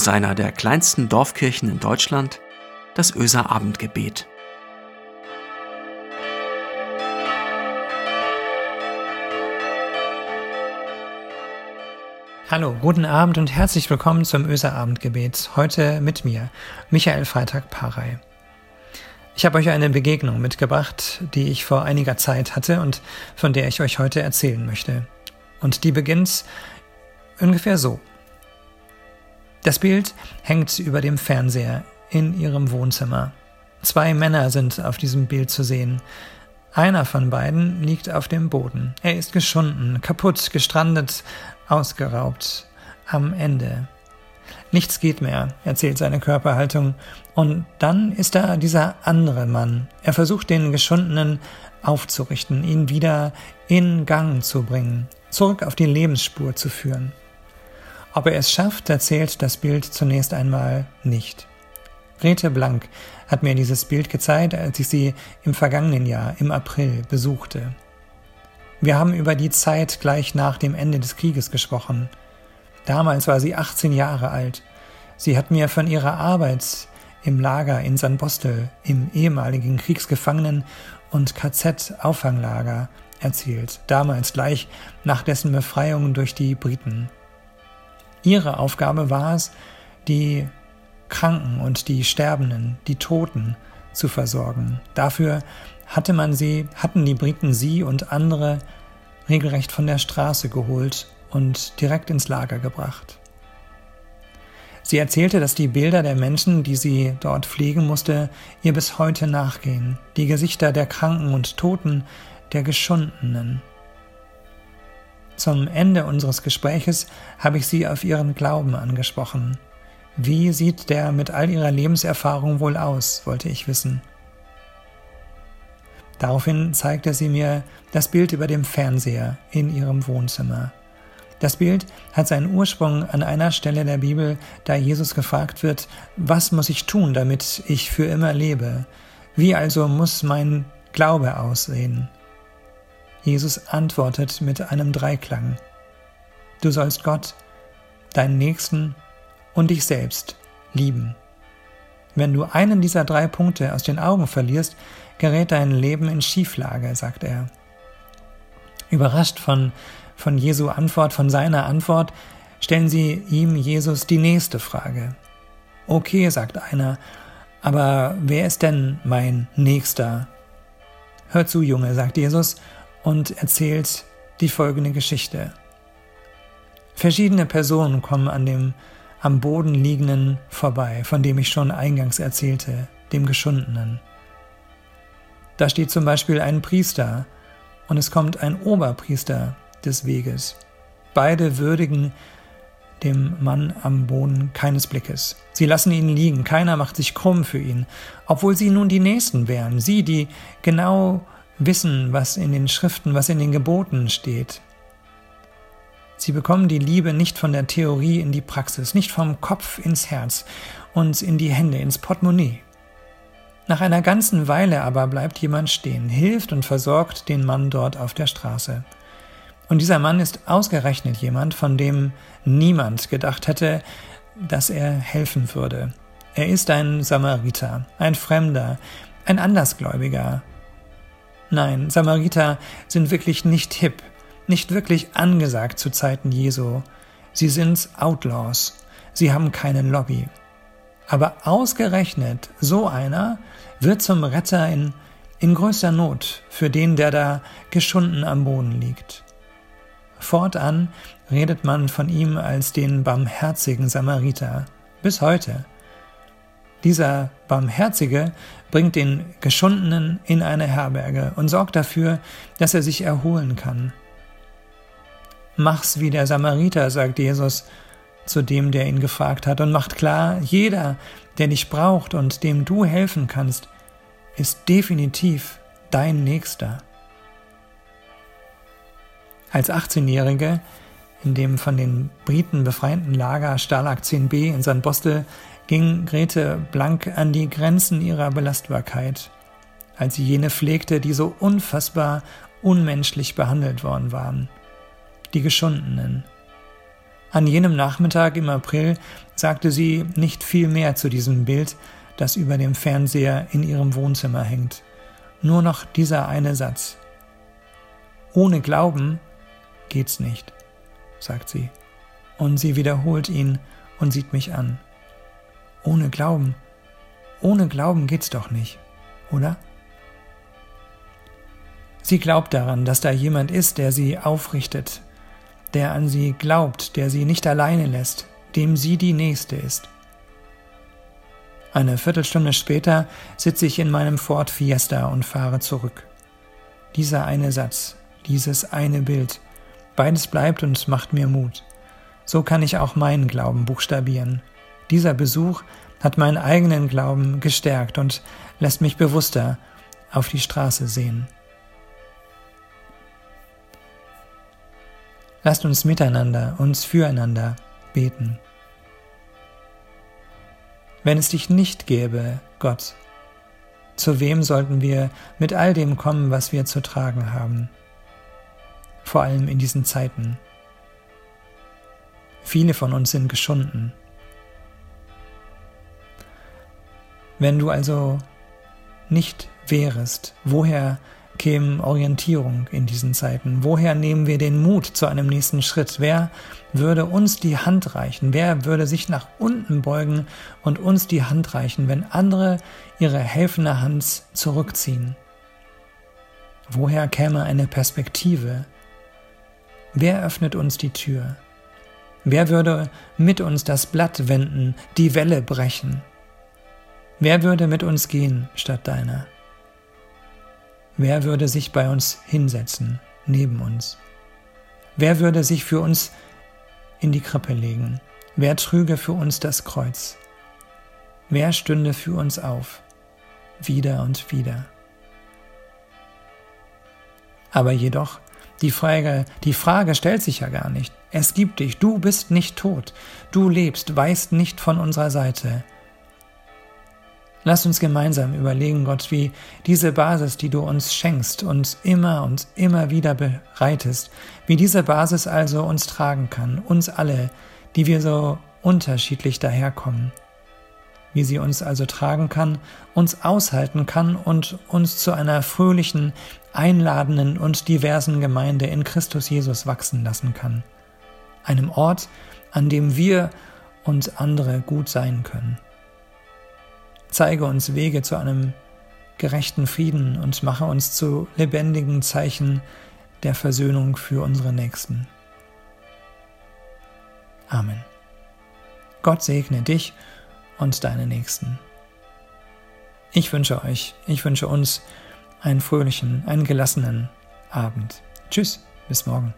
aus einer der kleinsten Dorfkirchen in Deutschland, das Öser Abendgebet. Hallo, guten Abend und herzlich willkommen zum Öser Abendgebet. Heute mit mir, Michael Freitag Parei. Ich habe euch eine Begegnung mitgebracht, die ich vor einiger Zeit hatte und von der ich euch heute erzählen möchte. Und die beginnt ungefähr so. Das Bild hängt über dem Fernseher in ihrem Wohnzimmer. Zwei Männer sind auf diesem Bild zu sehen. Einer von beiden liegt auf dem Boden. Er ist geschunden, kaputt, gestrandet, ausgeraubt, am Ende. Nichts geht mehr, erzählt seine Körperhaltung. Und dann ist da dieser andere Mann. Er versucht den Geschundenen aufzurichten, ihn wieder in Gang zu bringen, zurück auf die Lebensspur zu führen. Ob er es schafft, erzählt das Bild zunächst einmal nicht. Grete Blank hat mir dieses Bild gezeigt, als ich sie im vergangenen Jahr, im April, besuchte. Wir haben über die Zeit gleich nach dem Ende des Krieges gesprochen. Damals war sie 18 Jahre alt. Sie hat mir von ihrer Arbeit im Lager in San Bostel, im ehemaligen Kriegsgefangenen- und KZ-Auffanglager erzählt, damals gleich nach dessen Befreiung durch die Briten. Ihre Aufgabe war es, die Kranken und die Sterbenden, die Toten zu versorgen. Dafür hatte man sie, hatten die Briten sie und andere regelrecht von der Straße geholt und direkt ins Lager gebracht. Sie erzählte, dass die Bilder der Menschen, die sie dort pflegen musste, ihr bis heute nachgehen, die Gesichter der Kranken und Toten, der Geschundenen. Zum Ende unseres Gespräches habe ich sie auf ihren Glauben angesprochen. Wie sieht der mit all ihrer Lebenserfahrung wohl aus, wollte ich wissen. Daraufhin zeigte sie mir das Bild über dem Fernseher in ihrem Wohnzimmer. Das Bild hat seinen Ursprung an einer Stelle der Bibel, da Jesus gefragt wird, was muss ich tun, damit ich für immer lebe? Wie also muss mein Glaube aussehen? Jesus antwortet mit einem Dreiklang. Du sollst Gott, deinen Nächsten und dich selbst lieben. Wenn du einen dieser drei Punkte aus den Augen verlierst, gerät dein Leben in Schieflage, sagt er. Überrascht von, von Jesu Antwort, von seiner Antwort, stellen sie ihm Jesus die nächste Frage. Okay, sagt einer, aber wer ist denn mein Nächster? Hör zu, Junge, sagt Jesus und erzählt die folgende Geschichte. Verschiedene Personen kommen an dem am Boden liegenden vorbei, von dem ich schon eingangs erzählte, dem Geschundenen. Da steht zum Beispiel ein Priester und es kommt ein Oberpriester des Weges. Beide würdigen dem Mann am Boden keines Blickes. Sie lassen ihn liegen, keiner macht sich krumm für ihn, obwohl sie nun die Nächsten wären, sie, die genau wissen, was in den Schriften, was in den Geboten steht. Sie bekommen die Liebe nicht von der Theorie in die Praxis, nicht vom Kopf ins Herz und in die Hände, ins Portemonnaie. Nach einer ganzen Weile aber bleibt jemand stehen, hilft und versorgt den Mann dort auf der Straße. Und dieser Mann ist ausgerechnet jemand, von dem niemand gedacht hätte, dass er helfen würde. Er ist ein Samariter, ein Fremder, ein Andersgläubiger, Nein, Samariter sind wirklich nicht hip, nicht wirklich angesagt zu Zeiten Jesu. Sie sind Outlaws. Sie haben keine Lobby. Aber ausgerechnet so einer wird zum Retter in, in größter Not für den, der da geschunden am Boden liegt. Fortan redet man von ihm als den barmherzigen Samariter. Bis heute. Dieser Barmherzige bringt den Geschundenen in eine Herberge und sorgt dafür, dass er sich erholen kann. Mach's wie der Samariter, sagt Jesus zu dem, der ihn gefragt hat, und macht klar, jeder, der dich braucht und dem du helfen kannst, ist definitiv dein Nächster. Als 18-Jährige in dem von den Briten befreiten Lager Stalag 10b in St. Bostel ging Grete Blank an die Grenzen ihrer Belastbarkeit, als sie jene pflegte, die so unfassbar unmenschlich behandelt worden waren, die Geschundenen. An jenem Nachmittag im April sagte sie nicht viel mehr zu diesem Bild, das über dem Fernseher in ihrem Wohnzimmer hängt. Nur noch dieser eine Satz. Ohne Glauben geht's nicht, sagt sie. Und sie wiederholt ihn und sieht mich an. Ohne Glauben, ohne Glauben geht's doch nicht, oder? Sie glaubt daran, dass da jemand ist, der sie aufrichtet, der an sie glaubt, der sie nicht alleine lässt, dem sie die Nächste ist. Eine Viertelstunde später sitze ich in meinem Ford Fiesta und fahre zurück. Dieser eine Satz, dieses eine Bild, beides bleibt und macht mir Mut. So kann ich auch meinen Glauben buchstabieren. Dieser Besuch hat meinen eigenen Glauben gestärkt und lässt mich bewusster auf die Straße sehen. Lasst uns miteinander, uns füreinander beten. Wenn es dich nicht gäbe, Gott, zu wem sollten wir mit all dem kommen, was wir zu tragen haben? Vor allem in diesen Zeiten. Viele von uns sind geschunden. Wenn du also nicht wärest, woher käme Orientierung in diesen Zeiten? Woher nehmen wir den Mut zu einem nächsten Schritt? Wer würde uns die Hand reichen? Wer würde sich nach unten beugen und uns die Hand reichen, wenn andere ihre helfende Hand zurückziehen? Woher käme eine Perspektive? Wer öffnet uns die Tür? Wer würde mit uns das Blatt wenden, die Welle brechen? Wer würde mit uns gehen statt deiner? Wer würde sich bei uns hinsetzen, neben uns? Wer würde sich für uns in die Krippe legen? Wer trüge für uns das Kreuz? Wer stünde für uns auf? Wieder und wieder. Aber jedoch, die Frage, die Frage stellt sich ja gar nicht. Es gibt dich, du bist nicht tot, du lebst, weißt nicht von unserer Seite. Lass uns gemeinsam überlegen, Gott, wie diese Basis, die du uns schenkst und immer und immer wieder bereitest, wie diese Basis also uns tragen kann, uns alle, die wir so unterschiedlich daherkommen. Wie sie uns also tragen kann, uns aushalten kann und uns zu einer fröhlichen, einladenden und diversen Gemeinde in Christus Jesus wachsen lassen kann. Einem Ort, an dem wir und andere gut sein können. Zeige uns Wege zu einem gerechten Frieden und mache uns zu lebendigen Zeichen der Versöhnung für unsere Nächsten. Amen. Gott segne dich und deine Nächsten. Ich wünsche euch, ich wünsche uns einen fröhlichen, einen gelassenen Abend. Tschüss, bis morgen.